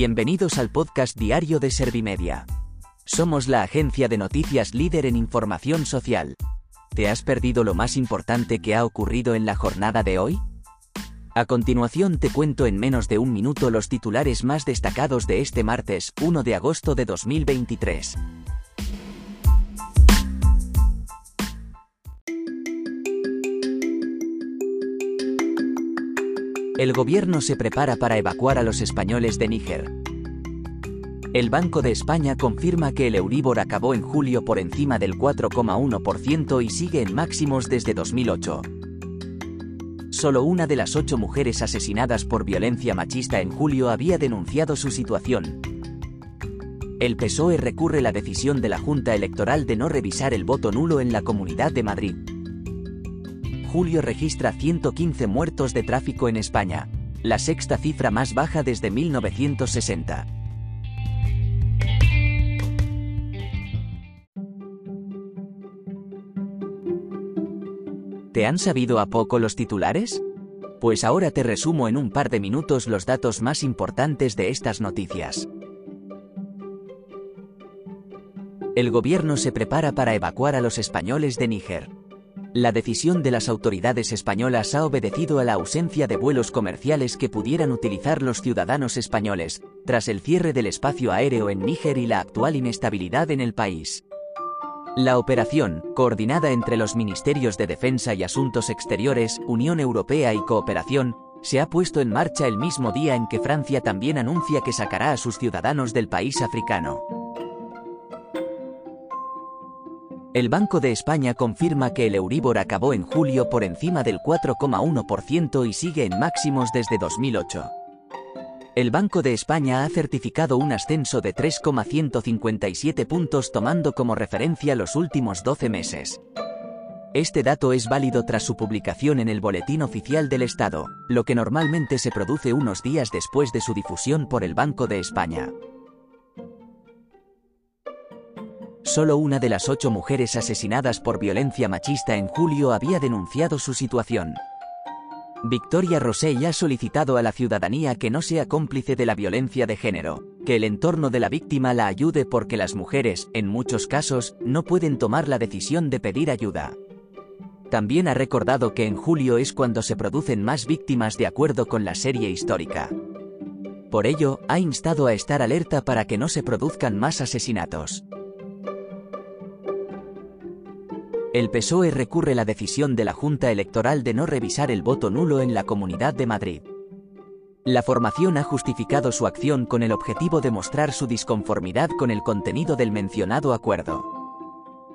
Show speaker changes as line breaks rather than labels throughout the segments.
Bienvenidos al podcast diario de Servimedia. Somos la agencia de noticias líder en información social. ¿Te has perdido lo más importante que ha ocurrido en la jornada de hoy? A continuación te cuento en menos de un minuto los titulares más destacados de este martes 1 de agosto de 2023. El gobierno se prepara para evacuar a los españoles de Níger. El Banco de España confirma que el Euribor acabó en julio por encima del 4,1% y sigue en máximos desde 2008. Solo una de las ocho mujeres asesinadas por violencia machista en julio había denunciado su situación. El PSOE recurre la decisión de la Junta Electoral de no revisar el voto nulo en la Comunidad de Madrid julio registra 115 muertos de tráfico en España, la sexta cifra más baja desde 1960. ¿Te han sabido a poco los titulares? Pues ahora te resumo en un par de minutos los datos más importantes de estas noticias. El gobierno se prepara para evacuar a los españoles de Níger. La decisión de las autoridades españolas ha obedecido a la ausencia de vuelos comerciales que pudieran utilizar los ciudadanos españoles, tras el cierre del espacio aéreo en Níger y la actual inestabilidad en el país. La operación, coordinada entre los Ministerios de Defensa y Asuntos Exteriores, Unión Europea y Cooperación, se ha puesto en marcha el mismo día en que Francia también anuncia que sacará a sus ciudadanos del país africano. El Banco de España confirma que el Euribor acabó en julio por encima del 4,1% y sigue en máximos desde 2008. El Banco de España ha certificado un ascenso de 3,157 puntos tomando como referencia los últimos 12 meses. Este dato es válido tras su publicación en el Boletín Oficial del Estado, lo que normalmente se produce unos días después de su difusión por el Banco de España. Solo una de las ocho mujeres asesinadas por violencia machista en julio había denunciado su situación. Victoria Rosell ha solicitado a la ciudadanía que no sea cómplice de la violencia de género, que el entorno de la víctima la ayude porque las mujeres, en muchos casos, no pueden tomar la decisión de pedir ayuda. También ha recordado que en julio es cuando se producen más víctimas de acuerdo con la serie histórica. Por ello, ha instado a estar alerta para que no se produzcan más asesinatos. El PSOE recurre la decisión de la Junta Electoral de no revisar el voto nulo en la Comunidad de Madrid. La formación ha justificado su acción con el objetivo de mostrar su disconformidad con el contenido del mencionado acuerdo.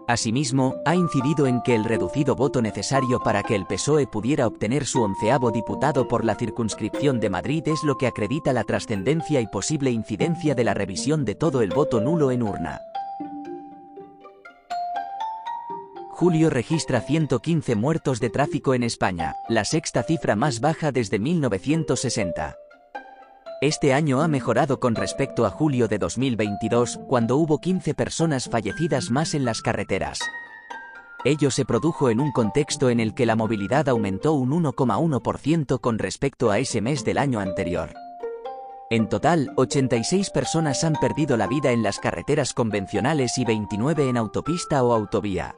Asimismo, ha incidido en que el reducido voto necesario para que el PSOE pudiera obtener su onceavo diputado por la circunscripción de Madrid es lo que acredita la trascendencia y posible incidencia de la revisión de todo el voto nulo en urna. Julio registra 115 muertos de tráfico en España, la sexta cifra más baja desde 1960. Este año ha mejorado con respecto a julio de 2022, cuando hubo 15 personas fallecidas más en las carreteras. Ello se produjo en un contexto en el que la movilidad aumentó un 1,1% con respecto a ese mes del año anterior. En total, 86 personas han perdido la vida en las carreteras convencionales y 29 en autopista o autovía.